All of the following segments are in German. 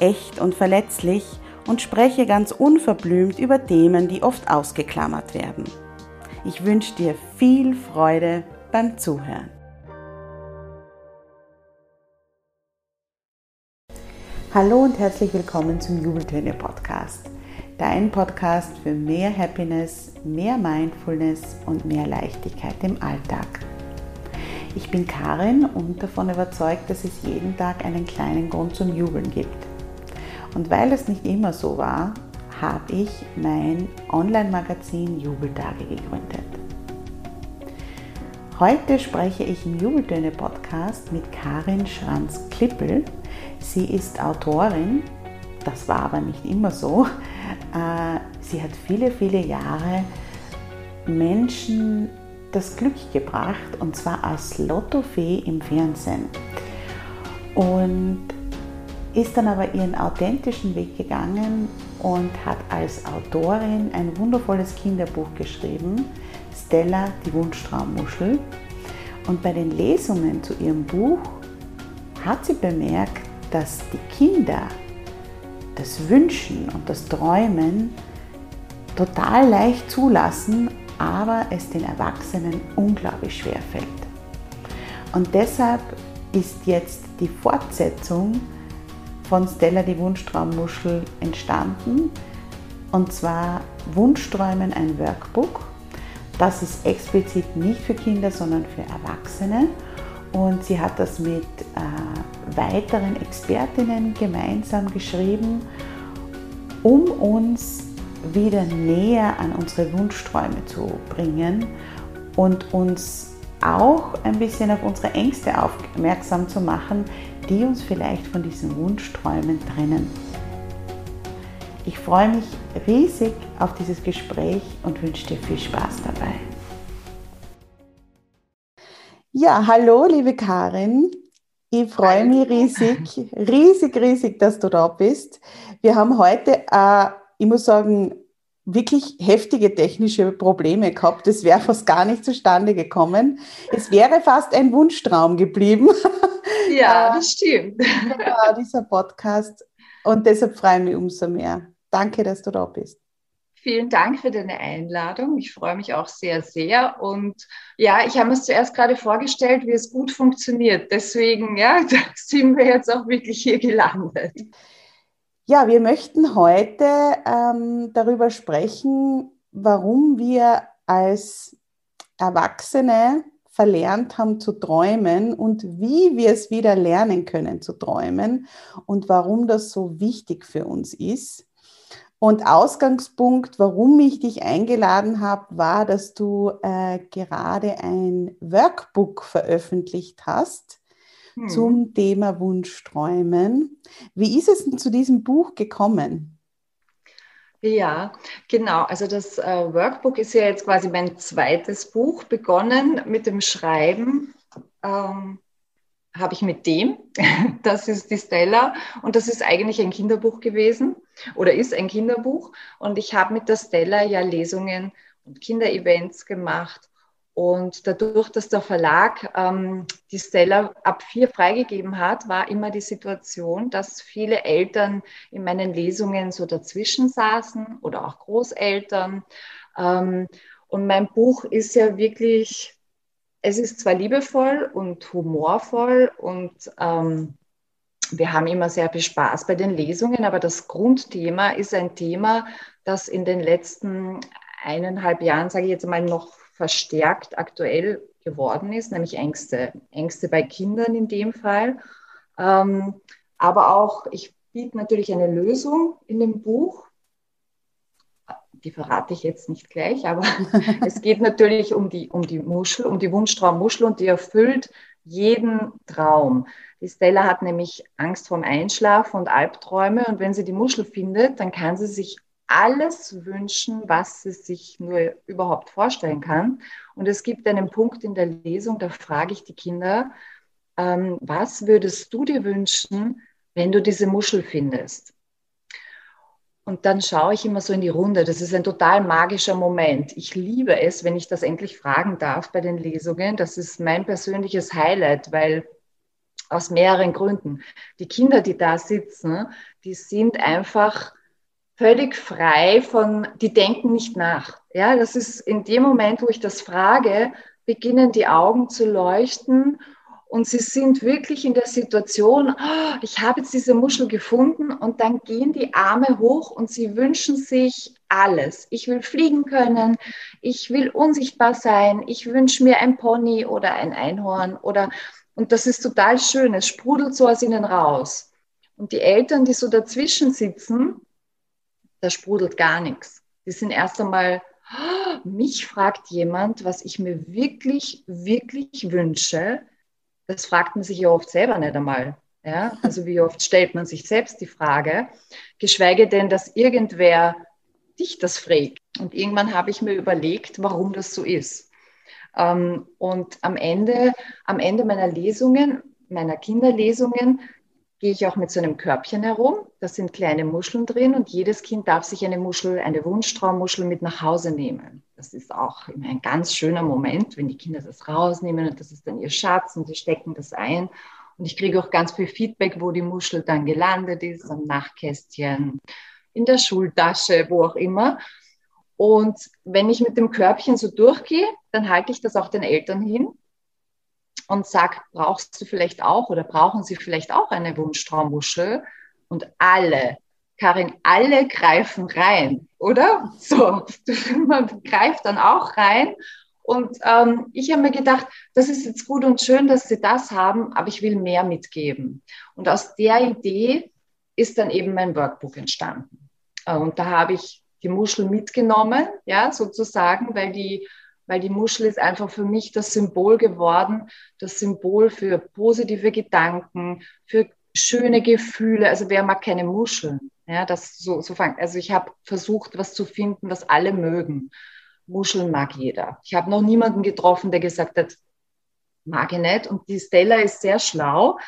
echt und verletzlich und spreche ganz unverblümt über Themen, die oft ausgeklammert werden. Ich wünsche dir viel Freude beim Zuhören. Hallo und herzlich willkommen zum Jubeltöne Podcast. Dein Podcast für mehr Happiness, mehr Mindfulness und mehr Leichtigkeit im Alltag. Ich bin Karin und davon überzeugt, dass es jeden Tag einen kleinen Grund zum Jubeln gibt. Und weil es nicht immer so war, habe ich mein Online-Magazin Jubeltage gegründet. Heute spreche ich im Jubeltöne-Podcast mit Karin Schranz-Klippel. Sie ist Autorin, das war aber nicht immer so. Äh, sie hat viele, viele Jahre Menschen das Glück gebracht und zwar als Lottofee im Fernsehen. Und ist dann aber ihren authentischen Weg gegangen und hat als Autorin ein wundervolles Kinderbuch geschrieben, Stella, die Wunschtraummuschel. Und bei den Lesungen zu ihrem Buch hat sie bemerkt, dass die Kinder das Wünschen und das Träumen total leicht zulassen, aber es den Erwachsenen unglaublich schwer fällt. Und deshalb ist jetzt die Fortsetzung von Stella die Wunschtraummuschel entstanden. Und zwar Wunschträumen ein Workbook. Das ist explizit nicht für Kinder, sondern für Erwachsene. Und sie hat das mit äh, weiteren Expertinnen gemeinsam geschrieben, um uns wieder näher an unsere Wunsch-Träume zu bringen und uns auch ein bisschen auf unsere Ängste aufmerksam zu machen, die uns vielleicht von diesen Wunschträumen trennen. Ich freue mich riesig auf dieses Gespräch und wünsche dir viel Spaß dabei. Ja, hallo, liebe Karin. Ich freue mich riesig, riesig, riesig, dass du da bist. Wir haben heute, äh, ich muss sagen, wirklich heftige technische Probleme gehabt. Das wäre fast gar nicht zustande gekommen. Es wäre fast ein Wunschtraum geblieben. Ja, das stimmt. Ja, dieser Podcast. Und deshalb freue ich mich umso mehr. Danke, dass du da bist. Vielen Dank für deine Einladung. Ich freue mich auch sehr, sehr. Und ja, ich habe mir zuerst gerade vorgestellt, wie es gut funktioniert. Deswegen, ja, sind wir jetzt auch wirklich hier gelandet. Ja, wir möchten heute ähm, darüber sprechen, warum wir als Erwachsene verlernt haben zu träumen und wie wir es wieder lernen können zu träumen und warum das so wichtig für uns ist. Und Ausgangspunkt, warum ich dich eingeladen habe, war, dass du äh, gerade ein Workbook veröffentlicht hast hm. zum Thema Wunschträumen. Wie ist es denn zu diesem Buch gekommen? Ja, genau. Also das äh, Workbook ist ja jetzt quasi mein zweites Buch begonnen mit dem Schreiben. Ähm, habe ich mit dem, das ist die Stella und das ist eigentlich ein Kinderbuch gewesen oder ist ein Kinderbuch und ich habe mit der Stella ja Lesungen und Kinderevents gemacht und dadurch, dass der Verlag ähm, die Stella ab vier freigegeben hat, war immer die Situation, dass viele Eltern in meinen Lesungen so dazwischen saßen oder auch Großeltern. Ähm, und mein Buch ist ja wirklich, es ist zwar liebevoll und humorvoll und ähm, wir haben immer sehr viel Spaß bei den Lesungen, aber das Grundthema ist ein Thema, das in den letzten eineinhalb Jahren, sage ich jetzt mal, noch verstärkt aktuell geworden ist, nämlich Ängste. Ängste bei Kindern in dem Fall. Ähm, aber auch, ich biete natürlich eine Lösung in dem Buch. Die verrate ich jetzt nicht gleich, aber es geht natürlich um die, um die Muschel, um die Wunschtraummuschel und die erfüllt jeden Traum. Die Stella hat nämlich Angst vorm Einschlafen und Albträume und wenn sie die Muschel findet, dann kann sie sich alles wünschen, was sie sich nur überhaupt vorstellen kann. Und es gibt einen Punkt in der Lesung, da frage ich die Kinder, ähm, was würdest du dir wünschen, wenn du diese Muschel findest? Und dann schaue ich immer so in die Runde. Das ist ein total magischer Moment. Ich liebe es, wenn ich das endlich fragen darf bei den Lesungen. Das ist mein persönliches Highlight, weil aus mehreren Gründen. Die Kinder, die da sitzen, die sind einfach völlig frei von, die denken nicht nach. Ja, das ist in dem Moment, wo ich das frage, beginnen die Augen zu leuchten und sie sind wirklich in der Situation, oh, ich habe jetzt diese Muschel gefunden und dann gehen die Arme hoch und sie wünschen sich alles. Ich will fliegen können, ich will unsichtbar sein, ich wünsche mir ein Pony oder ein Einhorn oder und das ist total schön, es sprudelt so aus ihnen raus. Und die Eltern, die so dazwischen sitzen, da sprudelt gar nichts. Die sind erst einmal, oh, mich fragt jemand, was ich mir wirklich, wirklich wünsche. Das fragt man sich ja oft selber nicht einmal. Ja? Also wie oft stellt man sich selbst die Frage, geschweige denn, dass irgendwer dich das fragt. Und irgendwann habe ich mir überlegt, warum das so ist. Ähm, und am Ende, am Ende meiner Lesungen, meiner Kinderlesungen, gehe ich auch mit so einem Körbchen herum. Da sind kleine Muscheln drin und jedes Kind darf sich eine Muschel, eine Wunschtraummuschel mit nach Hause nehmen. Das ist auch immer ein ganz schöner Moment, wenn die Kinder das rausnehmen und das ist dann ihr Schatz und sie stecken das ein. Und ich kriege auch ganz viel Feedback, wo die Muschel dann gelandet ist, am Nachtkästchen, in der Schultasche, wo auch immer. Und wenn ich mit dem Körbchen so durchgehe, dann halte ich das auch den Eltern hin und sage, brauchst du vielleicht auch oder brauchen sie vielleicht auch eine Wunschtraummuschel? Und alle, Karin, alle greifen rein, oder? So, man greift dann auch rein. Und ähm, ich habe mir gedacht, das ist jetzt gut und schön, dass sie das haben, aber ich will mehr mitgeben. Und aus der Idee ist dann eben mein Workbook entstanden. Äh, und da habe ich die Muschel mitgenommen, ja, sozusagen, weil die weil die Muschel ist einfach für mich das Symbol geworden, das Symbol für positive Gedanken, für schöne Gefühle. Also wer mag keine Muscheln? Ja, das so, so fang, also ich habe versucht, was zu finden, was alle mögen. Muscheln mag jeder. Ich habe noch niemanden getroffen, der gesagt hat, mag ich nicht. Und die Stella ist sehr schlau.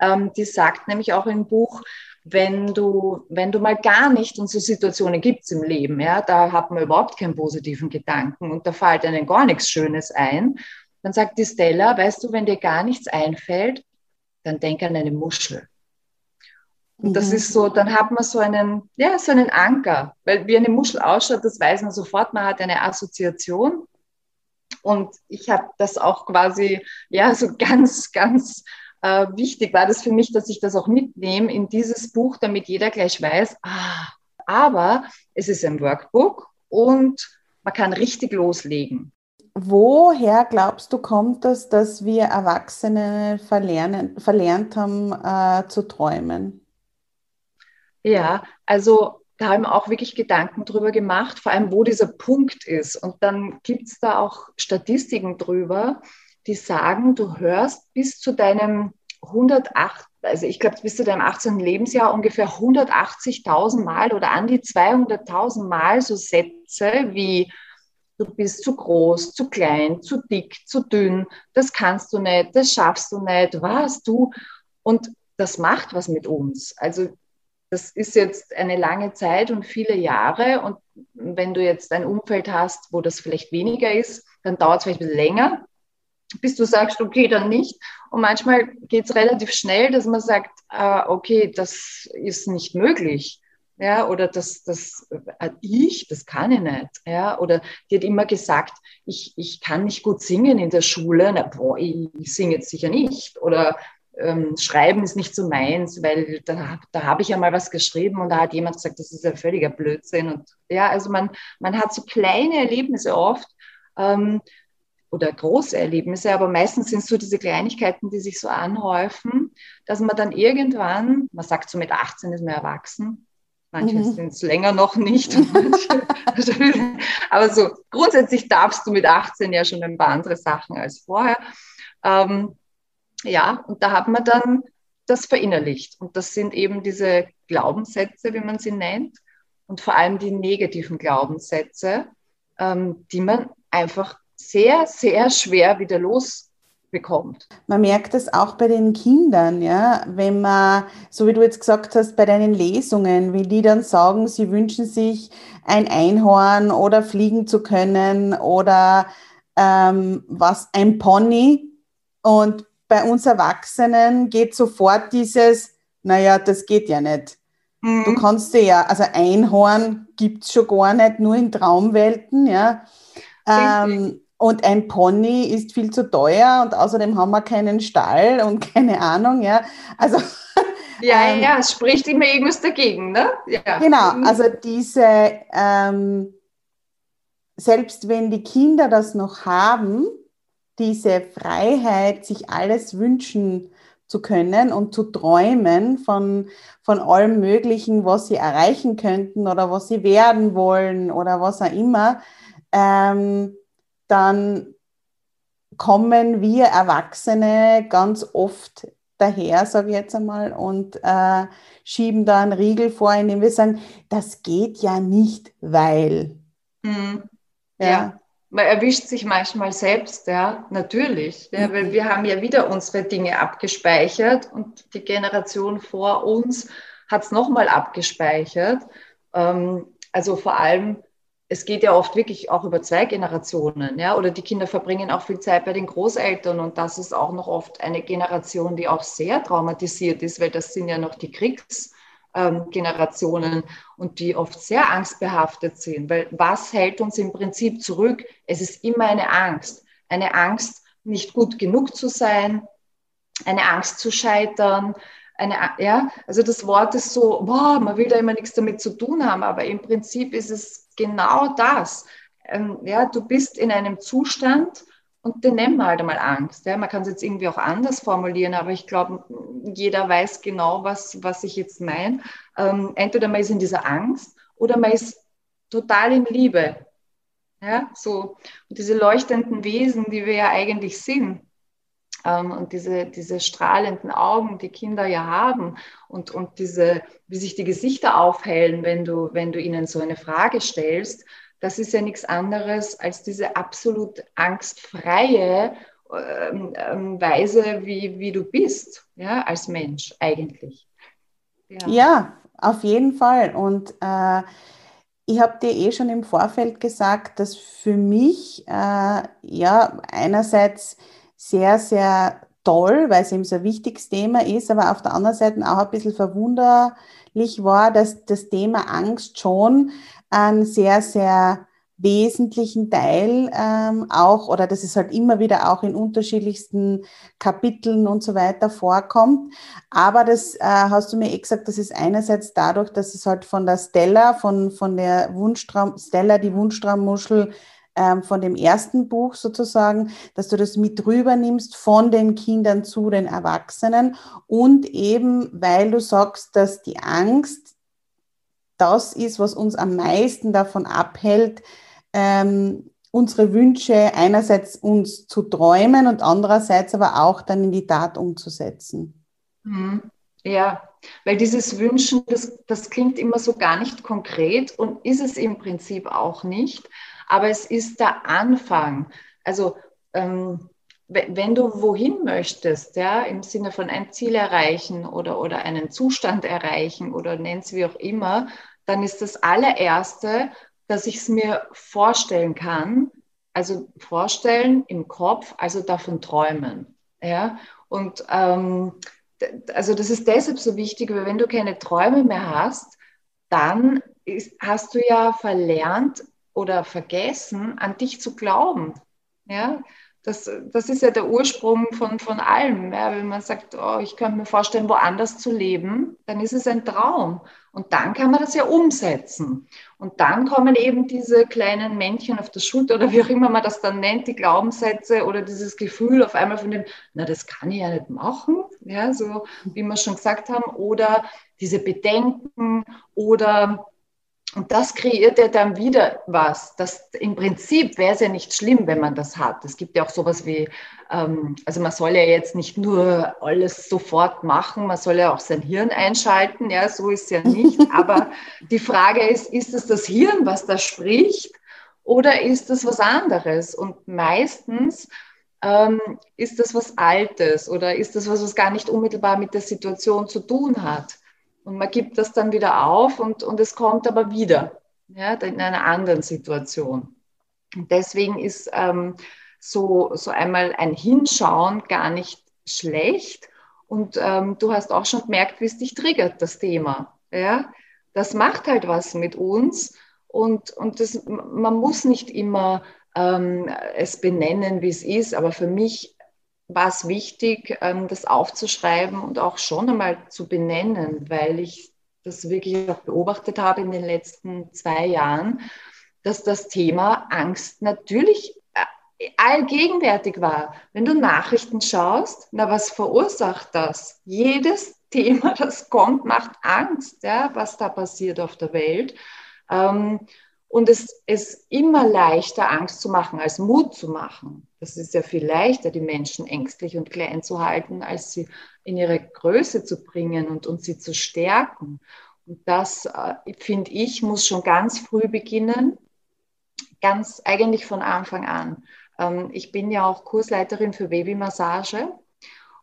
Ähm, die sagt nämlich auch im Buch, wenn du, wenn du mal gar nicht, und so Situationen gibt es im Leben, ja, da hat man überhaupt keinen positiven Gedanken und da fällt einem gar nichts Schönes ein, dann sagt die Stella, weißt du, wenn dir gar nichts einfällt, dann denk an eine Muschel. Und das mhm. ist so, dann hat man so einen, ja, so einen Anker, weil wie eine Muschel ausschaut, das weiß man sofort, man hat eine Assoziation. Und ich habe das auch quasi, ja, so ganz, ganz äh, wichtig war das für mich, dass ich das auch mitnehme in dieses Buch, damit jeder gleich weiß, ah, aber es ist ein Workbook und man kann richtig loslegen. Woher glaubst du, kommt das, dass wir Erwachsene verlernen, verlernt haben äh, zu träumen? Ja, also da haben wir auch wirklich Gedanken drüber gemacht, vor allem wo dieser Punkt ist. Und dann gibt es da auch Statistiken drüber, die sagen, du hörst bis zu deinem 108, also ich glaube bis zu deinem 18. Lebensjahr ungefähr 180.000 Mal oder an die 200.000 Mal so Sätze wie du bist zu groß, zu klein, zu dick, zu dünn, das kannst du nicht, das schaffst du nicht, was du. Und das macht was mit uns. Also das ist jetzt eine lange Zeit und viele Jahre. Und wenn du jetzt ein Umfeld hast, wo das vielleicht weniger ist, dann dauert es vielleicht ein bisschen länger bis du sagst, okay, dann nicht. Und manchmal geht es relativ schnell, dass man sagt, äh, okay, das ist nicht möglich. Ja, oder das, das, äh, ich, das kann ich nicht. Ja, oder die hat immer gesagt, ich, ich kann nicht gut singen in der Schule. Na, boah, ich, singe jetzt sicher nicht. Oder ähm, Schreiben ist nicht so meins, weil da, da habe ich ja mal was geschrieben und da hat jemand gesagt, das ist ja völliger Blödsinn. Und ja, also man, man hat so kleine Erlebnisse oft ähm, oder große Erlebnisse, aber meistens sind es so diese Kleinigkeiten, die sich so anhäufen, dass man dann irgendwann, man sagt so mit 18 ist man erwachsen, Manche mhm. sind es länger noch nicht. aber so grundsätzlich darfst du mit 18 ja schon ein paar andere Sachen als vorher. Ähm, ja, und da hat man dann das verinnerlicht. Und das sind eben diese Glaubenssätze, wie man sie nennt, und vor allem die negativen Glaubenssätze, ähm, die man einfach sehr, sehr schwer wieder los bekommt. Man merkt das auch bei den Kindern, ja, wenn man, so wie du jetzt gesagt hast, bei deinen Lesungen, wie die dann sagen, sie wünschen sich ein Einhorn oder fliegen zu können oder ähm, was, ein Pony. Und bei uns Erwachsenen geht sofort dieses, naja, das geht ja nicht. Mhm. Du kannst dir ja, also Einhorn gibt es schon gar nicht, nur in Traumwelten, ja. Ähm, und ein Pony ist viel zu teuer und außerdem haben wir keinen Stall und keine Ahnung, ja. Also. Ja, ähm, ja, es spricht immer irgendwas dagegen, ne? Ja. Genau, mhm. also diese, ähm, selbst wenn die Kinder das noch haben, diese Freiheit, sich alles wünschen zu können und zu träumen von, von allem Möglichen, was sie erreichen könnten oder was sie werden wollen oder was auch immer, ähm, dann kommen wir Erwachsene ganz oft daher, sage ich jetzt einmal, und äh, schieben da einen Riegel vor, indem wir sagen, das geht ja nicht, weil. Mhm. Ja. ja. Man erwischt sich manchmal selbst, ja, natürlich. Ja, mhm. weil wir haben ja wieder unsere Dinge abgespeichert und die Generation vor uns hat es nochmal abgespeichert. Ähm, also vor allem es geht ja oft wirklich auch über zwei Generationen, ja, oder die Kinder verbringen auch viel Zeit bei den Großeltern und das ist auch noch oft eine Generation, die auch sehr traumatisiert ist, weil das sind ja noch die Kriegsgenerationen ähm, und die oft sehr angstbehaftet sind, weil was hält uns im Prinzip zurück? Es ist immer eine Angst, eine Angst, nicht gut genug zu sein, eine Angst zu scheitern, eine, ja, also das Wort ist so, boah, man will da immer nichts damit zu tun haben, aber im Prinzip ist es genau das. Ähm, ja, du bist in einem Zustand und den nennen wir halt einmal Angst. Ja. Man kann es jetzt irgendwie auch anders formulieren, aber ich glaube, jeder weiß genau, was, was ich jetzt meine. Ähm, entweder man ist in dieser Angst oder man ist total in Liebe. Ja, so. Und diese leuchtenden Wesen, die wir ja eigentlich sind, und diese, diese strahlenden Augen, die Kinder ja haben und, und diese, wie sich die Gesichter aufhellen, wenn du, wenn du ihnen so eine Frage stellst, das ist ja nichts anderes als diese absolut angstfreie ähm, ähm, Weise, wie, wie du bist, ja, als Mensch eigentlich. Ja, ja auf jeden Fall. Und äh, ich habe dir eh schon im Vorfeld gesagt, dass für mich äh, ja einerseits sehr, sehr toll, weil es eben so ein wichtiges Thema ist, aber auf der anderen Seite auch ein bisschen verwunderlich war, dass das Thema Angst schon einen sehr, sehr wesentlichen Teil ähm, auch, oder dass es halt immer wieder auch in unterschiedlichsten Kapiteln und so weiter vorkommt. Aber das äh, hast du mir eh gesagt, das ist einerseits dadurch, dass es halt von der Stella, von, von der Wunschtraum, Stella, die Wunschtraummuschel, ähm, von dem ersten Buch sozusagen, dass du das mit rüber nimmst von den Kindern zu den Erwachsenen und eben, weil du sagst, dass die Angst das ist, was uns am meisten davon abhält, ähm, unsere Wünsche einerseits uns zu träumen und andererseits aber auch dann in die Tat umzusetzen. Mhm. Ja, weil dieses Wünschen, das, das klingt immer so gar nicht konkret und ist es im Prinzip auch nicht aber es ist der Anfang. Also ähm, wenn du wohin möchtest, ja, im Sinne von ein Ziel erreichen oder, oder einen Zustand erreichen oder nenn's wie auch immer, dann ist das allererste, dass ich es mir vorstellen kann, also vorstellen im Kopf, also davon träumen. Ja? Und ähm, also das ist deshalb so wichtig, weil wenn du keine Träume mehr hast, dann ist, hast du ja verlernt, oder vergessen, an dich zu glauben. Ja? Das, das ist ja der Ursprung von, von allem. Ja. Wenn man sagt, oh, ich könnte mir vorstellen, woanders zu leben, dann ist es ein Traum. Und dann kann man das ja umsetzen. Und dann kommen eben diese kleinen Männchen auf der Schulter oder wie auch immer man das dann nennt, die Glaubenssätze oder dieses Gefühl auf einmal von dem, na, das kann ich ja nicht machen, ja, so wie wir schon gesagt haben, oder diese Bedenken oder und das kreiert ja dann wieder was. Das, Im Prinzip wäre es ja nicht schlimm, wenn man das hat. Es gibt ja auch sowas wie, ähm, also man soll ja jetzt nicht nur alles sofort machen, man soll ja auch sein Hirn einschalten. Ja, so ist es ja nicht. Aber die Frage ist, ist es das Hirn, was da spricht, oder ist es was anderes? Und meistens ähm, ist das was Altes oder ist das was, was gar nicht unmittelbar mit der Situation zu tun hat. Und man gibt das dann wieder auf und, und es kommt aber wieder ja, in einer anderen Situation. Und deswegen ist ähm, so, so einmal ein Hinschauen gar nicht schlecht. Und ähm, du hast auch schon gemerkt, wie es dich triggert, das Thema. Ja? Das macht halt was mit uns. Und, und das, man muss nicht immer ähm, es benennen, wie es ist, aber für mich war es wichtig, ähm, das aufzuschreiben und auch schon einmal zu benennen, weil ich das wirklich auch beobachtet habe in den letzten zwei Jahren, dass das Thema Angst natürlich äh, allgegenwärtig war. Wenn du Nachrichten schaust, na, was verursacht das? Jedes Thema, das kommt, macht Angst, ja, was da passiert auf der Welt. Ähm, und es ist immer leichter, Angst zu machen, als Mut zu machen. Das ist ja viel leichter, die Menschen ängstlich und klein zu halten, als sie in ihre Größe zu bringen und, und sie zu stärken. Und das, äh, finde ich, muss schon ganz früh beginnen, ganz eigentlich von Anfang an. Ähm, ich bin ja auch Kursleiterin für Babymassage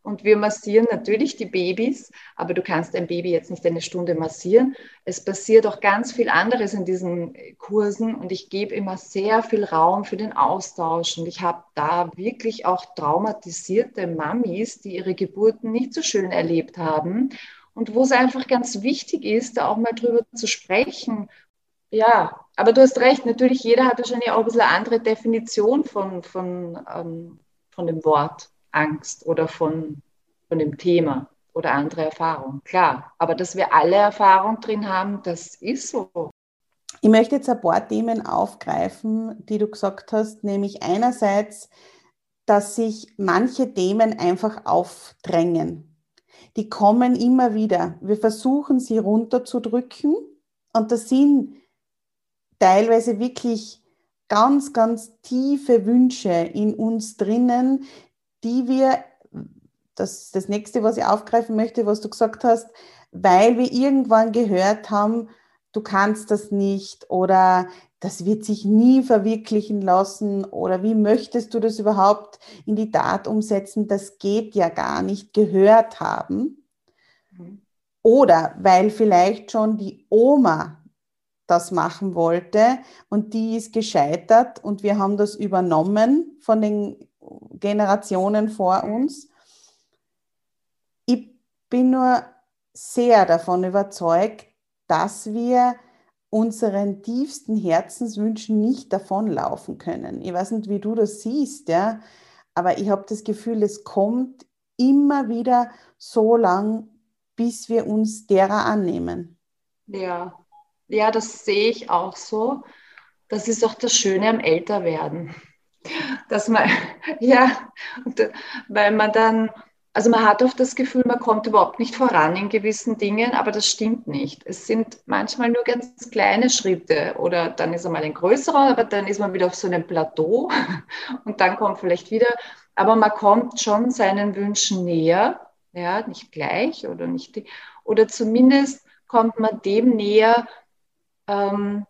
und wir massieren natürlich die Babys, aber du kannst ein Baby jetzt nicht eine Stunde massieren. Es passiert auch ganz viel anderes in diesen Kursen und ich gebe immer sehr viel Raum für den Austausch. Und ich habe da wirklich auch traumatisierte Mamis, die ihre Geburten nicht so schön erlebt haben und wo es einfach ganz wichtig ist, da auch mal drüber zu sprechen. Ja, aber du hast recht, natürlich, jeder hat wahrscheinlich auch ein bisschen eine andere Definition von, von, ähm, von dem Wort. Angst oder von, von dem Thema oder andere Erfahrung. Klar, aber dass wir alle Erfahrung drin haben, das ist so. Ich möchte jetzt ein paar Themen aufgreifen, die du gesagt hast, nämlich einerseits, dass sich manche Themen einfach aufdrängen. Die kommen immer wieder. Wir versuchen sie runterzudrücken und das sind teilweise wirklich ganz, ganz tiefe Wünsche in uns drinnen, die wir, das das nächste, was ich aufgreifen möchte, was du gesagt hast, weil wir irgendwann gehört haben, du kannst das nicht oder das wird sich nie verwirklichen lassen oder wie möchtest du das überhaupt in die Tat umsetzen, das geht ja gar nicht, gehört haben. Mhm. Oder weil vielleicht schon die Oma das machen wollte und die ist gescheitert und wir haben das übernommen von den Generationen vor uns. Ich bin nur sehr davon überzeugt, dass wir unseren tiefsten Herzenswünschen nicht davonlaufen können. Ich weiß nicht, wie du das siehst, ja, aber ich habe das Gefühl, es kommt immer wieder so lang, bis wir uns derer annehmen. Ja, ja, das sehe ich auch so. Das ist auch das Schöne am Älterwerden dass man, ja, weil man dann, also man hat oft das Gefühl, man kommt überhaupt nicht voran in gewissen Dingen, aber das stimmt nicht. Es sind manchmal nur ganz kleine Schritte oder dann ist einmal ein größerer, aber dann ist man wieder auf so einem Plateau und dann kommt vielleicht wieder, aber man kommt schon seinen Wünschen näher, ja, nicht gleich oder nicht, oder zumindest kommt man dem näher, ähm,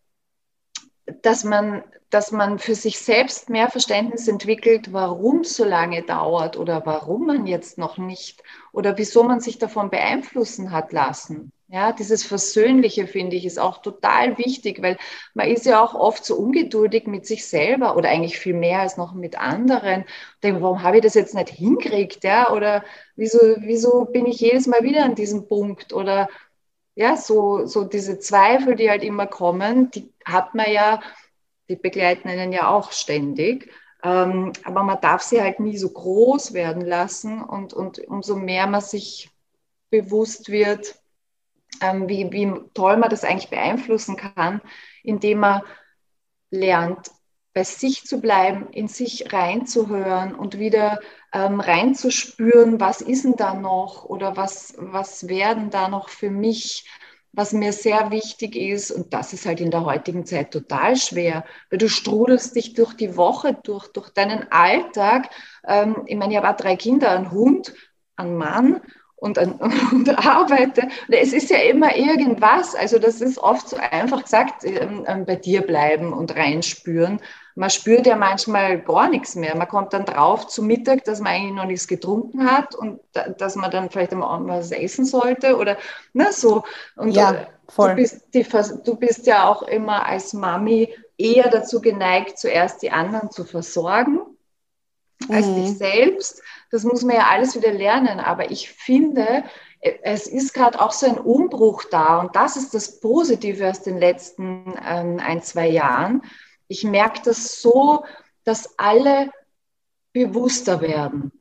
dass man dass man für sich selbst mehr Verständnis entwickelt, warum so lange dauert oder warum man jetzt noch nicht oder wieso man sich davon beeinflussen hat lassen. Ja, dieses Versöhnliche finde ich ist auch total wichtig, weil man ist ja auch oft so ungeduldig mit sich selber oder eigentlich viel mehr als noch mit anderen. Denke, warum habe ich das jetzt nicht hingekriegt? Ja, oder wieso, wieso bin ich jedes Mal wieder an diesem Punkt? Oder ja, so, so diese Zweifel, die halt immer kommen, die hat man ja die begleiten einen ja auch ständig. Ähm, aber man darf sie halt nie so groß werden lassen und, und umso mehr man sich bewusst wird, ähm, wie, wie toll man das eigentlich beeinflussen kann, indem man lernt, bei sich zu bleiben, in sich reinzuhören und wieder ähm, reinzuspüren, was ist denn da noch oder was, was werden da noch für mich, was mir sehr wichtig ist. Und das ist halt in der heutigen Zeit total schwer, weil du strudelst dich durch die Woche, durch, durch deinen Alltag. Ähm, ich meine, ich habe auch drei Kinder, einen Hund, einen Mann und, und arbeite. Es ist ja immer irgendwas. Also das ist oft so einfach gesagt, ähm, ähm, bei dir bleiben und reinspüren. Man spürt ja manchmal gar nichts mehr. Man kommt dann drauf zu Mittag, dass man eigentlich noch nichts getrunken hat und dass man dann vielleicht am Abend was essen sollte oder ne, so. Und ja, voll. Du, bist die, du bist ja auch immer als Mami eher dazu geneigt, zuerst die anderen zu versorgen als mhm. dich selbst. Das muss man ja alles wieder lernen. Aber ich finde, es ist gerade auch so ein Umbruch da. Und das ist das Positive aus den letzten ähm, ein, zwei Jahren. Ich merke das so, dass alle bewusster werden,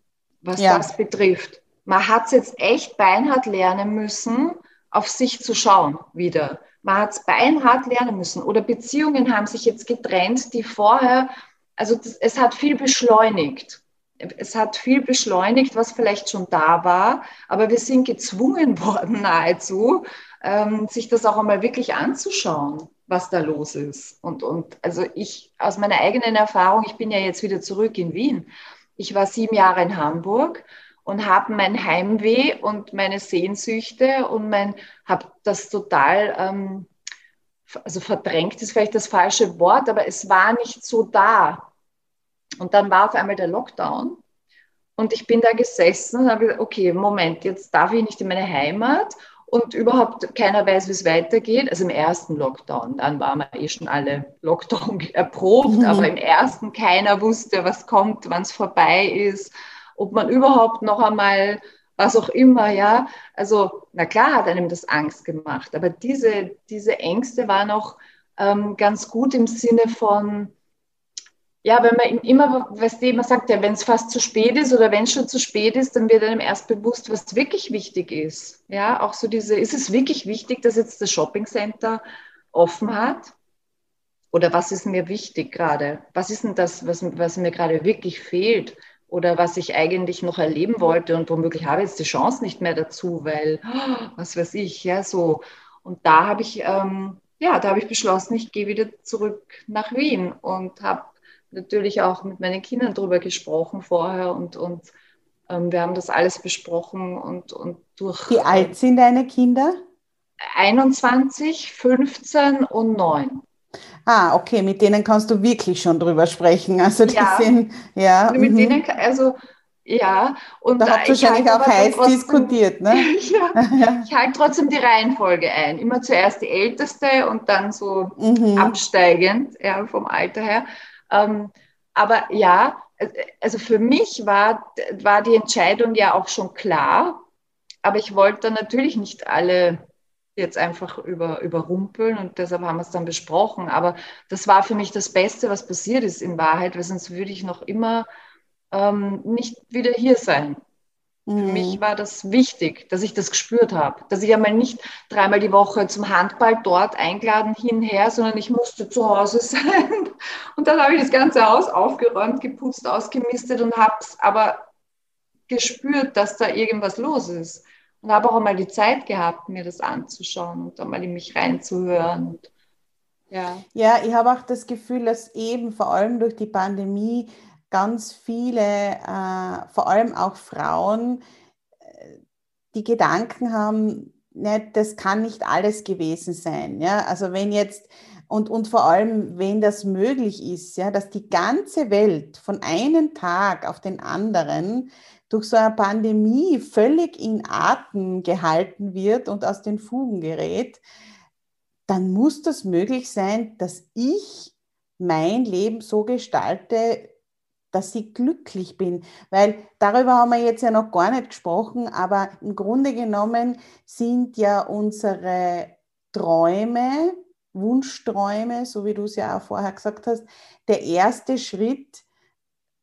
was ja. das betrifft. Man hat es jetzt echt beinhart lernen müssen, auf sich zu schauen wieder. Man hat es beinhart lernen müssen. Oder Beziehungen haben sich jetzt getrennt, die vorher also das, es hat viel beschleunigt. Es hat viel beschleunigt, was vielleicht schon da war, aber wir sind gezwungen worden nahezu, ähm, sich das auch einmal wirklich anzuschauen, was da los ist. Und, und also ich aus meiner eigenen Erfahrung, ich bin ja jetzt wieder zurück in Wien. Ich war sieben Jahre in Hamburg und habe mein Heimweh und meine Sehnsüchte und mein habe das total ähm, also verdrängt ist vielleicht das falsche Wort, aber es war nicht so da. Und dann war auf einmal der Lockdown und ich bin da gesessen und habe gesagt, okay, Moment, jetzt darf ich nicht in meine Heimat und überhaupt keiner weiß, wie es weitergeht. Also im ersten Lockdown, dann waren wir eh schon alle Lockdown erprobt, mhm. aber im ersten keiner wusste, was kommt, wann es vorbei ist, ob man überhaupt noch einmal was auch immer, ja. Also, na klar hat einem das Angst gemacht, aber diese, diese Ängste waren auch ähm, ganz gut im Sinne von, ja, wenn man immer, weißt du, man sagt ja, wenn es fast zu spät ist oder wenn es schon zu spät ist, dann wird einem erst bewusst, was wirklich wichtig ist. Ja, auch so diese, ist es wirklich wichtig, dass jetzt das Shoppingcenter offen hat? Oder was ist mir wichtig gerade? Was ist denn das, was, was mir gerade wirklich fehlt? oder was ich eigentlich noch erleben wollte und womöglich habe jetzt die Chance nicht mehr dazu, weil, was weiß ich, ja, so. Und da habe ich, ähm, ja, da habe ich beschlossen, ich gehe wieder zurück nach Wien und habe natürlich auch mit meinen Kindern darüber gesprochen vorher und, und ähm, wir haben das alles besprochen und, und durch. Wie alt sind deine Kinder? 21, 15 und 9. Ah, okay, mit denen kannst du wirklich schon drüber sprechen. Also die ja. sind, ja. Mit mhm. denen, also ja, und da habt ihr wahrscheinlich auch heiß trotzdem, diskutiert, ne? ja, ich halte trotzdem die Reihenfolge ein. Immer zuerst die älteste und dann so mhm. absteigend, ja, vom Alter her. Ähm, aber ja, also für mich war, war die Entscheidung ja auch schon klar, aber ich wollte natürlich nicht alle jetzt einfach über, überrumpeln und deshalb haben wir es dann besprochen. Aber das war für mich das Beste, was passiert ist in Wahrheit, weil sonst würde ich noch immer ähm, nicht wieder hier sein. Mhm. Für mich war das wichtig, dass ich das gespürt habe, dass ich einmal nicht dreimal die Woche zum Handball dort eingeladen hinher, sondern ich musste zu Hause sein. Und dann habe ich das ganze Haus aufgeräumt, geputzt, ausgemistet und habe es aber gespürt, dass da irgendwas los ist und habe auch einmal die Zeit gehabt, mir das anzuschauen und einmal in mich reinzuhören. Ja. ja, ich habe auch das Gefühl, dass eben vor allem durch die Pandemie ganz viele, äh, vor allem auch Frauen, äh, die Gedanken haben, ne, das kann nicht alles gewesen sein. Ja? Also wenn jetzt, und, und vor allem, wenn das möglich ist, ja, dass die ganze Welt von einem Tag auf den anderen durch so eine Pandemie völlig in Atem gehalten wird und aus den Fugen gerät, dann muss das möglich sein, dass ich mein Leben so gestalte, dass ich glücklich bin. Weil darüber haben wir jetzt ja noch gar nicht gesprochen, aber im Grunde genommen sind ja unsere Träume, Wunschträume, so wie du es ja auch vorher gesagt hast, der erste Schritt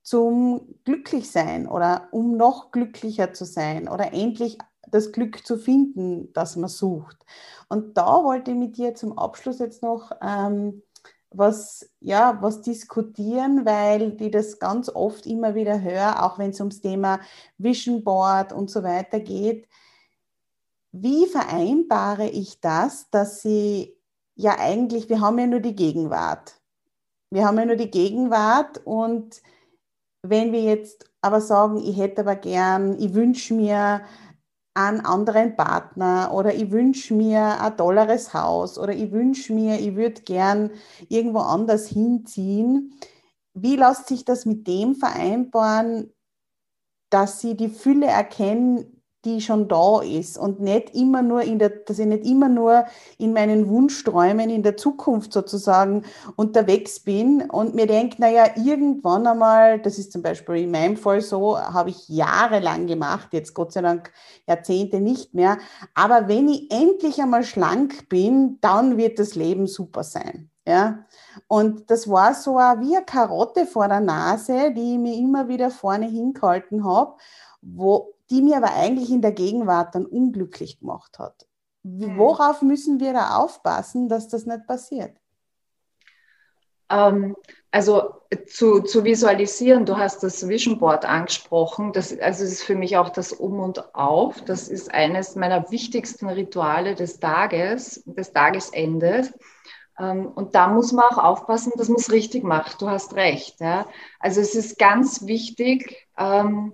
zum Glücklichsein oder um noch glücklicher zu sein oder endlich das Glück zu finden, das man sucht. Und da wollte ich mit dir zum Abschluss jetzt noch ähm, was, ja, was diskutieren, weil ich das ganz oft immer wieder höre, auch wenn es ums Thema Vision Board und so weiter geht. Wie vereinbare ich das, dass sie ja eigentlich, wir haben ja nur die Gegenwart. Wir haben ja nur die Gegenwart und wenn wir jetzt aber sagen, ich hätte aber gern, ich wünsche mir einen anderen Partner oder ich wünsche mir ein tolleres Haus oder ich wünsche mir, ich würde gern irgendwo anders hinziehen. Wie lässt sich das mit dem vereinbaren, dass sie die Fülle erkennen, die schon da ist und nicht immer nur in der, dass ich nicht immer nur in meinen Wunschträumen in der Zukunft sozusagen unterwegs bin und mir denke, naja, irgendwann einmal, das ist zum Beispiel in meinem Fall so, habe ich jahrelang gemacht, jetzt Gott sei Dank Jahrzehnte nicht mehr, aber wenn ich endlich einmal schlank bin, dann wird das Leben super sein. Ja, und das war so wie eine Karotte vor der Nase, die ich mir immer wieder vorne hingehalten habe, wo die mir aber eigentlich in der Gegenwart dann unglücklich gemacht hat. Mhm. Worauf müssen wir da aufpassen, dass das nicht passiert? Ähm, also zu, zu visualisieren, du hast das Vision Board angesprochen, das, also das ist für mich auch das Um und Auf. Das ist eines meiner wichtigsten Rituale des Tages, des Tagesendes. Ähm, und da muss man auch aufpassen, dass man es richtig macht. Du hast recht. Ja? Also es ist ganz wichtig, ähm,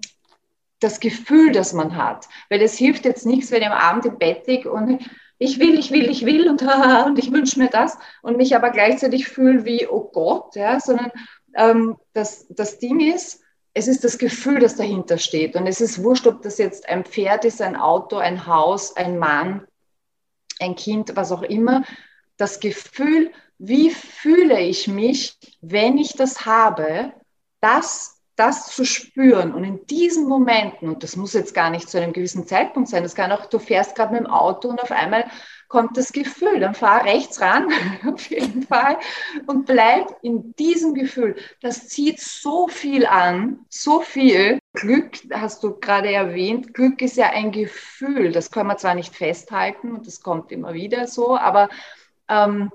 das Gefühl, das man hat. Weil es hilft jetzt nichts, wenn ich am Abend im Bett liege und ich will, ich will, ich will und, und ich wünsche mir das und mich aber gleichzeitig fühle wie, oh Gott, ja, sondern ähm, das, das Ding ist, es ist das Gefühl, das dahinter steht. Und es ist wurscht, ob das jetzt ein Pferd ist, ein Auto, ein Haus, ein Mann, ein Kind, was auch immer. Das Gefühl, wie fühle ich mich, wenn ich das habe, das das zu spüren und in diesen Momenten, und das muss jetzt gar nicht zu einem gewissen Zeitpunkt sein, das kann auch, du fährst gerade mit dem Auto und auf einmal kommt das Gefühl, dann fahr rechts ran, auf jeden Fall, und bleib in diesem Gefühl. Das zieht so viel an, so viel. Glück, hast du gerade erwähnt, Glück ist ja ein Gefühl, das kann man zwar nicht festhalten und das kommt immer wieder so, aber ähm,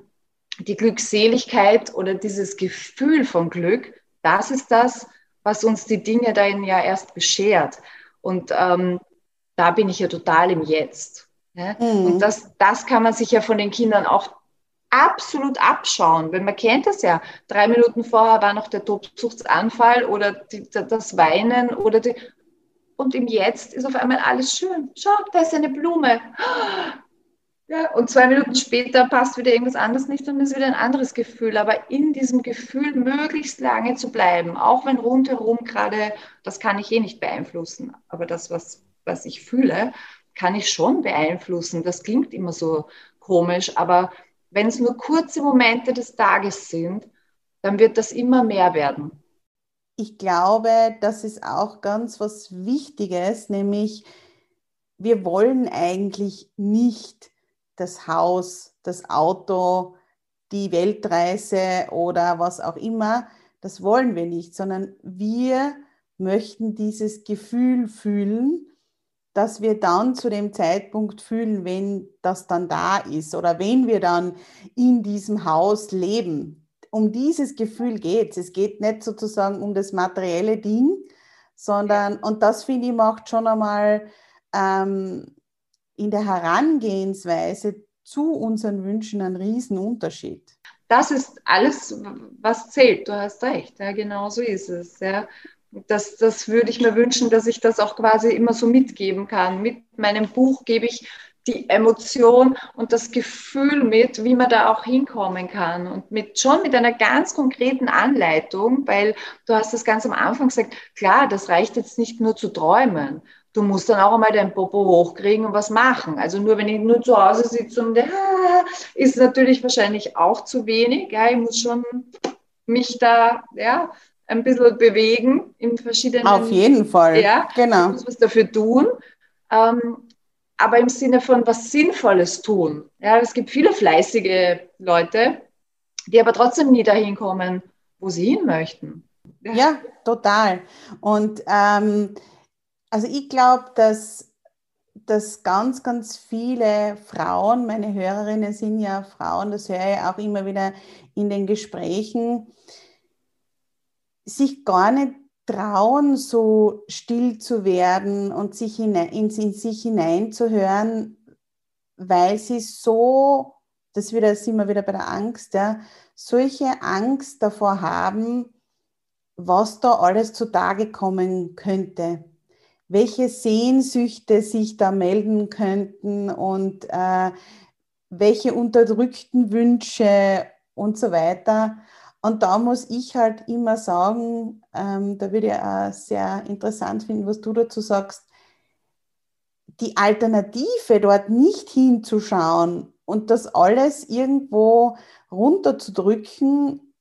die Glückseligkeit oder dieses Gefühl von Glück, das ist das, was uns die Dinge dann ja erst beschert. Und ähm, da bin ich ja total im Jetzt. Ne? Mhm. Und das, das kann man sich ja von den Kindern auch absolut abschauen, weil man kennt das ja. Drei Minuten vorher war noch der Tobsuchtsanfall oder die, das Weinen oder die, und im Jetzt ist auf einmal alles schön. Schau, da ist eine Blume. Ja, und zwei Minuten später passt wieder irgendwas anderes nicht und ist wieder ein anderes Gefühl. Aber in diesem Gefühl möglichst lange zu bleiben, auch wenn rundherum gerade, das kann ich eh nicht beeinflussen, aber das, was, was ich fühle, kann ich schon beeinflussen. Das klingt immer so komisch, aber wenn es nur kurze Momente des Tages sind, dann wird das immer mehr werden. Ich glaube, das ist auch ganz was Wichtiges, nämlich wir wollen eigentlich nicht das Haus, das Auto, die Weltreise oder was auch immer, das wollen wir nicht, sondern wir möchten dieses Gefühl fühlen, dass wir dann zu dem Zeitpunkt fühlen, wenn das dann da ist oder wenn wir dann in diesem Haus leben. Um dieses Gefühl geht es. Es geht nicht sozusagen um das materielle Ding, sondern, und das finde ich macht schon einmal ähm, in der Herangehensweise zu unseren Wünschen einen riesen Unterschied. Das ist alles, was zählt. Du hast recht. Ja, genau so ist es. Ja. Das, das würde ich mir wünschen, dass ich das auch quasi immer so mitgeben kann. Mit meinem Buch gebe ich die Emotion und das Gefühl mit, wie man da auch hinkommen kann. Und mit, schon mit einer ganz konkreten Anleitung, weil du hast das ganz am Anfang gesagt, klar, das reicht jetzt nicht nur zu träumen, du musst dann auch einmal dein Popo hochkriegen und was machen. Also nur wenn ich nur zu Hause sitze und ah, ist natürlich wahrscheinlich auch zu wenig. Ja, ich muss schon mich da ja, ein bisschen bewegen in verschiedenen. Auf jeden Fall. Ja, genau. Ich muss was dafür tun. Ähm, aber im Sinne von was Sinnvolles tun. Ja, es gibt viele fleißige Leute, die aber trotzdem nie dahin kommen, wo sie hin möchten. Ja, total. Und ähm, also ich glaube, dass, dass ganz, ganz viele Frauen, meine Hörerinnen sind ja Frauen, das höre ich auch immer wieder in den Gesprächen, sich gar nicht trauen, so still zu werden und sich in, in, in sich hineinzuhören, weil sie so, das wieder, sind wir wieder bei der Angst, ja, solche Angst davor haben, was da alles zutage kommen könnte, welche Sehnsüchte sich da melden könnten und äh, welche unterdrückten Wünsche und so weiter. Und da muss ich halt immer sagen, ähm, da würde ich auch sehr interessant finden, was du dazu sagst, die Alternative, dort nicht hinzuschauen und das alles irgendwo runterzudrücken,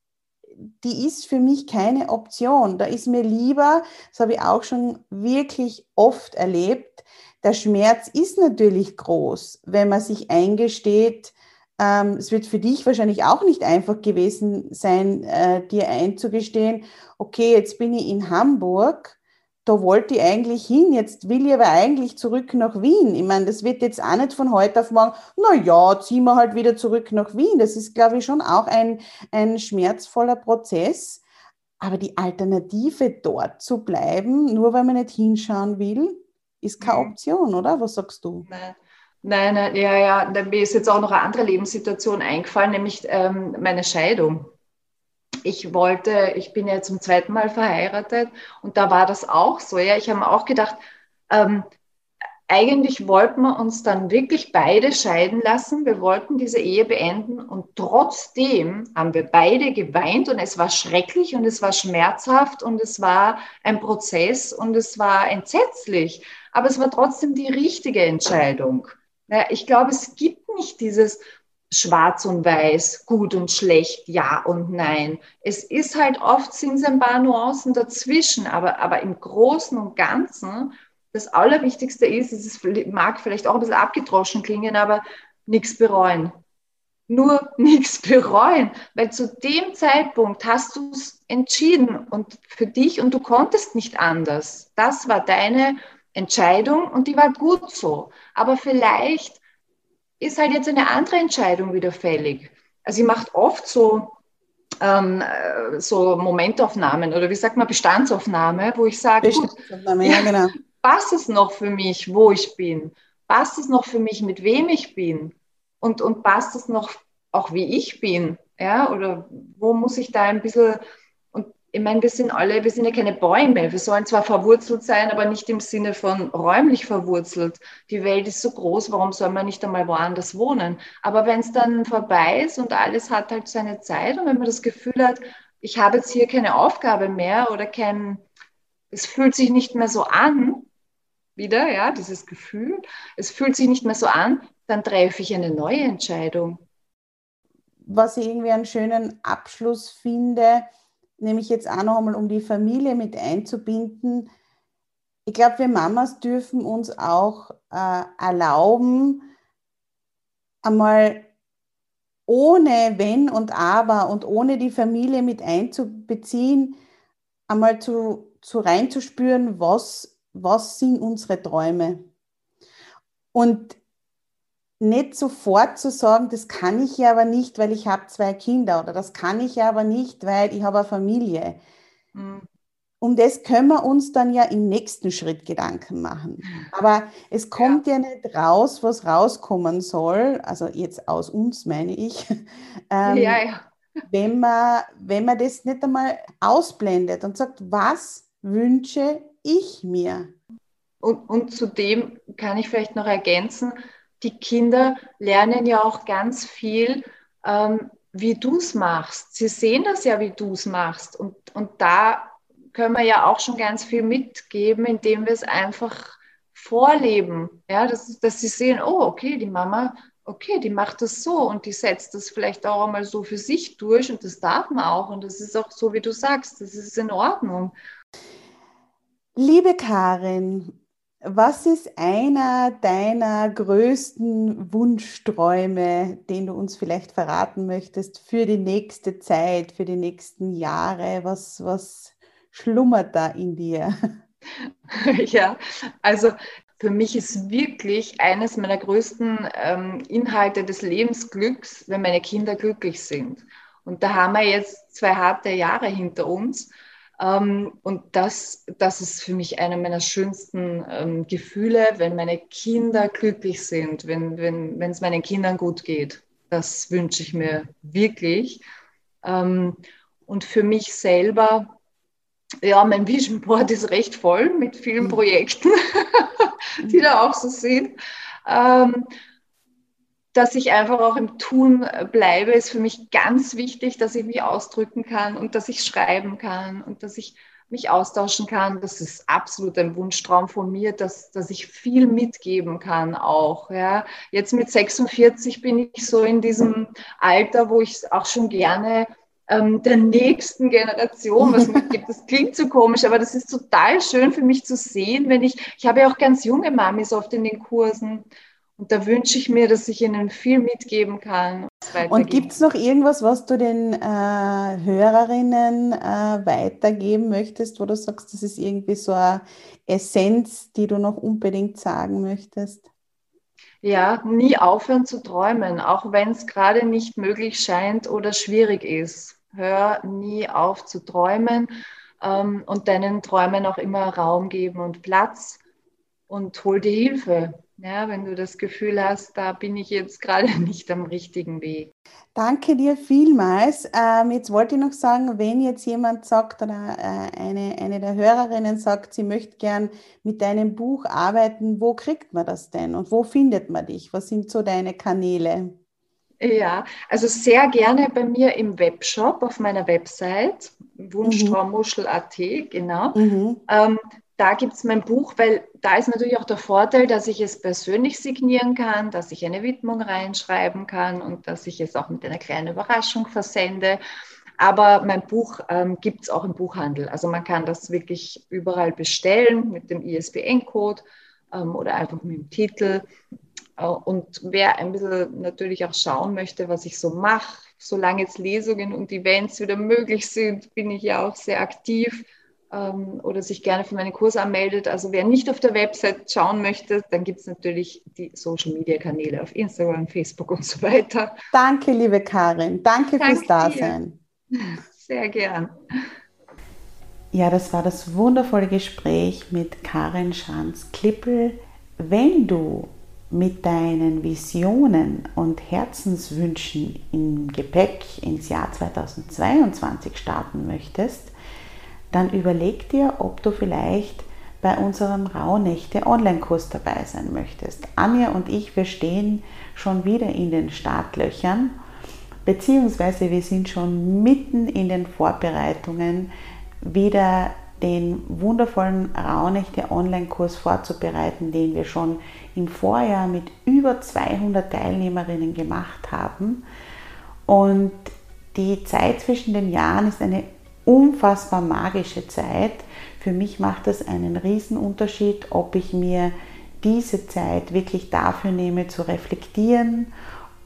die ist für mich keine Option. Da ist mir lieber, das habe ich auch schon wirklich oft erlebt, der Schmerz ist natürlich groß, wenn man sich eingesteht, ähm, es wird für dich wahrscheinlich auch nicht einfach gewesen sein, äh, dir einzugestehen, okay, jetzt bin ich in Hamburg, da wollte ich eigentlich hin, jetzt will ich aber eigentlich zurück nach Wien. Ich meine, das wird jetzt auch nicht von heute auf morgen, na ja, ziehen wir halt wieder zurück nach Wien. Das ist, glaube ich, schon auch ein, ein schmerzvoller Prozess. Aber die Alternative, dort zu bleiben, nur weil man nicht hinschauen will, ist keine mhm. Option, oder? Was sagst du? Nein. Nein, nein, ja, ja, mir ist jetzt auch noch eine andere Lebenssituation eingefallen, nämlich ähm, meine Scheidung. Ich wollte, ich bin ja zum zweiten Mal verheiratet und da war das auch so. Ja, ich habe auch gedacht, ähm, eigentlich wollten wir uns dann wirklich beide scheiden lassen. Wir wollten diese Ehe beenden und trotzdem haben wir beide geweint und es war schrecklich und es war schmerzhaft und es war ein Prozess und es war entsetzlich. Aber es war trotzdem die richtige Entscheidung. Ich glaube, es gibt nicht dieses Schwarz und Weiß, gut und schlecht, ja und nein. Es ist halt oft sind es ein paar Nuancen dazwischen, aber, aber im Großen und Ganzen, das Allerwichtigste ist, es mag vielleicht auch ein bisschen abgedroschen klingen, aber nichts bereuen. Nur nichts bereuen, weil zu dem Zeitpunkt hast du es entschieden und für dich und du konntest nicht anders. Das war deine Entscheidung und die war gut so. Aber vielleicht ist halt jetzt eine andere Entscheidung wieder fällig. Also sie macht oft so, ähm, so Momentaufnahmen oder wie sagt man, Bestandsaufnahme, wo ich sage, Bestandsaufnahme, ja, genau. passt es noch für mich, wo ich bin? Passt es noch für mich, mit wem ich bin? Und, und passt es noch auch, wie ich bin? Ja, oder wo muss ich da ein bisschen ich meine, wir sind alle, wir sind ja keine Bäume. Wir sollen zwar verwurzelt sein, aber nicht im Sinne von räumlich verwurzelt. Die Welt ist so groß, warum soll man nicht einmal woanders wohnen? Aber wenn es dann vorbei ist und alles hat halt seine Zeit und wenn man das Gefühl hat, ich habe jetzt hier keine Aufgabe mehr oder kein, es fühlt sich nicht mehr so an, wieder, ja, dieses Gefühl, es fühlt sich nicht mehr so an, dann treffe ich eine neue Entscheidung. Was ich irgendwie einen schönen Abschluss finde, nämlich jetzt auch noch einmal, um die Familie mit einzubinden. Ich glaube, wir Mamas dürfen uns auch äh, erlauben, einmal ohne Wenn und Aber und ohne die Familie mit einzubeziehen, einmal zu, zu reinzuspüren, was, was sind unsere Träume. Und nicht sofort zu sagen, das kann ich ja aber nicht, weil ich habe zwei Kinder oder das kann ich ja aber nicht, weil ich habe eine Familie. Mhm. Um das können wir uns dann ja im nächsten Schritt Gedanken machen. Aber es kommt ja, ja nicht raus, was rauskommen soll, also jetzt aus uns meine ich, ähm, ja, ja. Wenn, man, wenn man das nicht einmal ausblendet und sagt, was wünsche ich mir? Und, und zudem kann ich vielleicht noch ergänzen, die Kinder lernen ja auch ganz viel, ähm, wie du es machst. Sie sehen das ja, wie du es machst. Und, und da können wir ja auch schon ganz viel mitgeben, indem wir es einfach vorleben. Ja, dass, dass sie sehen, oh, okay, die Mama, okay, die macht das so und die setzt das vielleicht auch einmal so für sich durch und das darf man auch. Und das ist auch so, wie du sagst, das ist in Ordnung. Liebe Karin, was ist einer deiner größten Wunschträume, den du uns vielleicht verraten möchtest für die nächste Zeit, für die nächsten Jahre? Was, was schlummert da in dir? Ja, also für mich ist wirklich eines meiner größten ähm, Inhalte des Lebensglücks, wenn meine Kinder glücklich sind. Und da haben wir jetzt zwei harte Jahre hinter uns. Ähm, und das, das ist für mich einer meiner schönsten ähm, Gefühle, wenn meine Kinder glücklich sind, wenn, wenn, wenn es meinen Kindern gut geht. Das wünsche ich mir wirklich. Ähm, und für mich selber, ja, mein Vision Board ist recht voll mit vielen mhm. Projekten, die da auch so sind. Dass ich einfach auch im Tun bleibe, ist für mich ganz wichtig, dass ich mich ausdrücken kann und dass ich schreiben kann und dass ich mich austauschen kann. Das ist absolut ein Wunschtraum von mir, dass, dass ich viel mitgeben kann auch. Ja. Jetzt mit 46 bin ich so in diesem Alter, wo ich auch schon gerne ähm, der nächsten Generation was mitgibt. Das klingt so komisch, aber das ist total schön für mich zu sehen, wenn ich, ich habe ja auch ganz junge Mamis oft in den Kursen und da wünsche ich mir, dass ich ihnen viel mitgeben kann. Und gibt es noch irgendwas, was du den äh, Hörerinnen äh, weitergeben möchtest, wo du sagst, das ist irgendwie so eine Essenz, die du noch unbedingt sagen möchtest? Ja, nie aufhören zu träumen, auch wenn es gerade nicht möglich scheint oder schwierig ist. Hör nie auf zu träumen ähm, und deinen Träumen auch immer Raum geben und Platz und hol dir Hilfe. Ja, wenn du das Gefühl hast, da bin ich jetzt gerade nicht am richtigen Weg. Danke dir vielmals. Ähm, jetzt wollte ich noch sagen, wenn jetzt jemand sagt oder äh, eine, eine der Hörerinnen sagt, sie möchte gern mit deinem Buch arbeiten, wo kriegt man das denn und wo findet man dich? Was sind so deine Kanäle? Ja, also sehr gerne bei mir im Webshop auf meiner Website, wunschtraummuschel.at, genau. Mhm. Ähm, da gibt es mein Buch, weil da ist natürlich auch der Vorteil, dass ich es persönlich signieren kann, dass ich eine Widmung reinschreiben kann und dass ich es auch mit einer kleinen Überraschung versende. Aber mein Buch ähm, gibt es auch im Buchhandel. Also man kann das wirklich überall bestellen mit dem ISBN-Code ähm, oder einfach mit dem Titel. Äh, und wer ein bisschen natürlich auch schauen möchte, was ich so mache, solange jetzt Lesungen und Events wieder möglich sind, bin ich ja auch sehr aktiv ähm, oder sich gerne für meinen Kurs anmeldet. Also wer nicht auf der Website schauen möchte, dann gibt es natürlich die Social-Media-Kanäle auf Instagram, Facebook und so weiter. Danke, liebe Karin. Danke, Danke fürs Dasein. Sehr gern. Ja, das war das wundervolle Gespräch mit Karin Schanz-Klippel. Wenn du mit deinen Visionen und Herzenswünschen im Gepäck ins Jahr 2022 starten möchtest, dann überleg dir, ob du vielleicht bei unserem Rauhnächte Online-Kurs dabei sein möchtest. Anja und ich, wir stehen schon wieder in den Startlöchern, beziehungsweise wir sind schon mitten in den Vorbereitungen, wieder den wundervollen Rauhnächte Online-Kurs vorzubereiten, den wir schon im Vorjahr mit über 200 Teilnehmerinnen gemacht haben. Und die Zeit zwischen den Jahren ist eine unfassbar magische Zeit. Für mich macht es einen Riesenunterschied, ob ich mir diese Zeit wirklich dafür nehme, zu reflektieren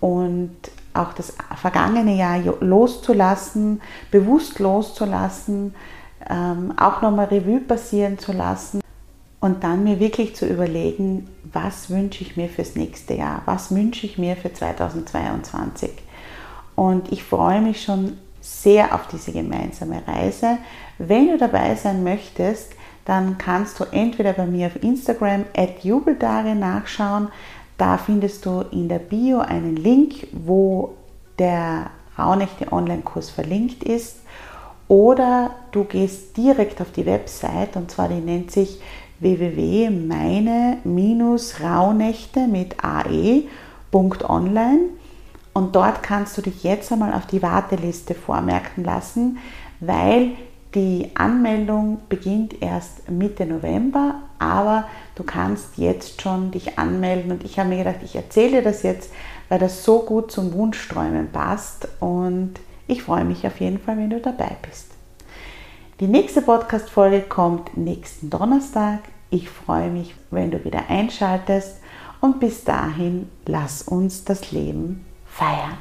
und auch das vergangene Jahr loszulassen, bewusst loszulassen, ähm, auch nochmal Revue passieren zu lassen und dann mir wirklich zu überlegen, was wünsche ich mir fürs nächste Jahr, was wünsche ich mir für 2022. Und ich freue mich schon sehr auf diese gemeinsame Reise. Wenn du dabei sein möchtest, dann kannst du entweder bei mir auf Instagram at Jubeldare nachschauen. Da findest du in der Bio einen Link, wo der Rauhnächte Online-Kurs verlinkt ist. Oder du gehst direkt auf die Website und zwar die nennt sich www.meine-rauhnächte mit ae.online und dort kannst du dich jetzt einmal auf die Warteliste vormerken lassen, weil die Anmeldung beginnt erst Mitte November, aber du kannst jetzt schon dich anmelden und ich habe mir gedacht, ich erzähle das jetzt, weil das so gut zum Wunschträumen passt und ich freue mich auf jeden Fall, wenn du dabei bist. Die nächste Podcast-Folge kommt nächsten Donnerstag. Ich freue mich, wenn du wieder einschaltest und bis dahin lass uns das Leben feiern.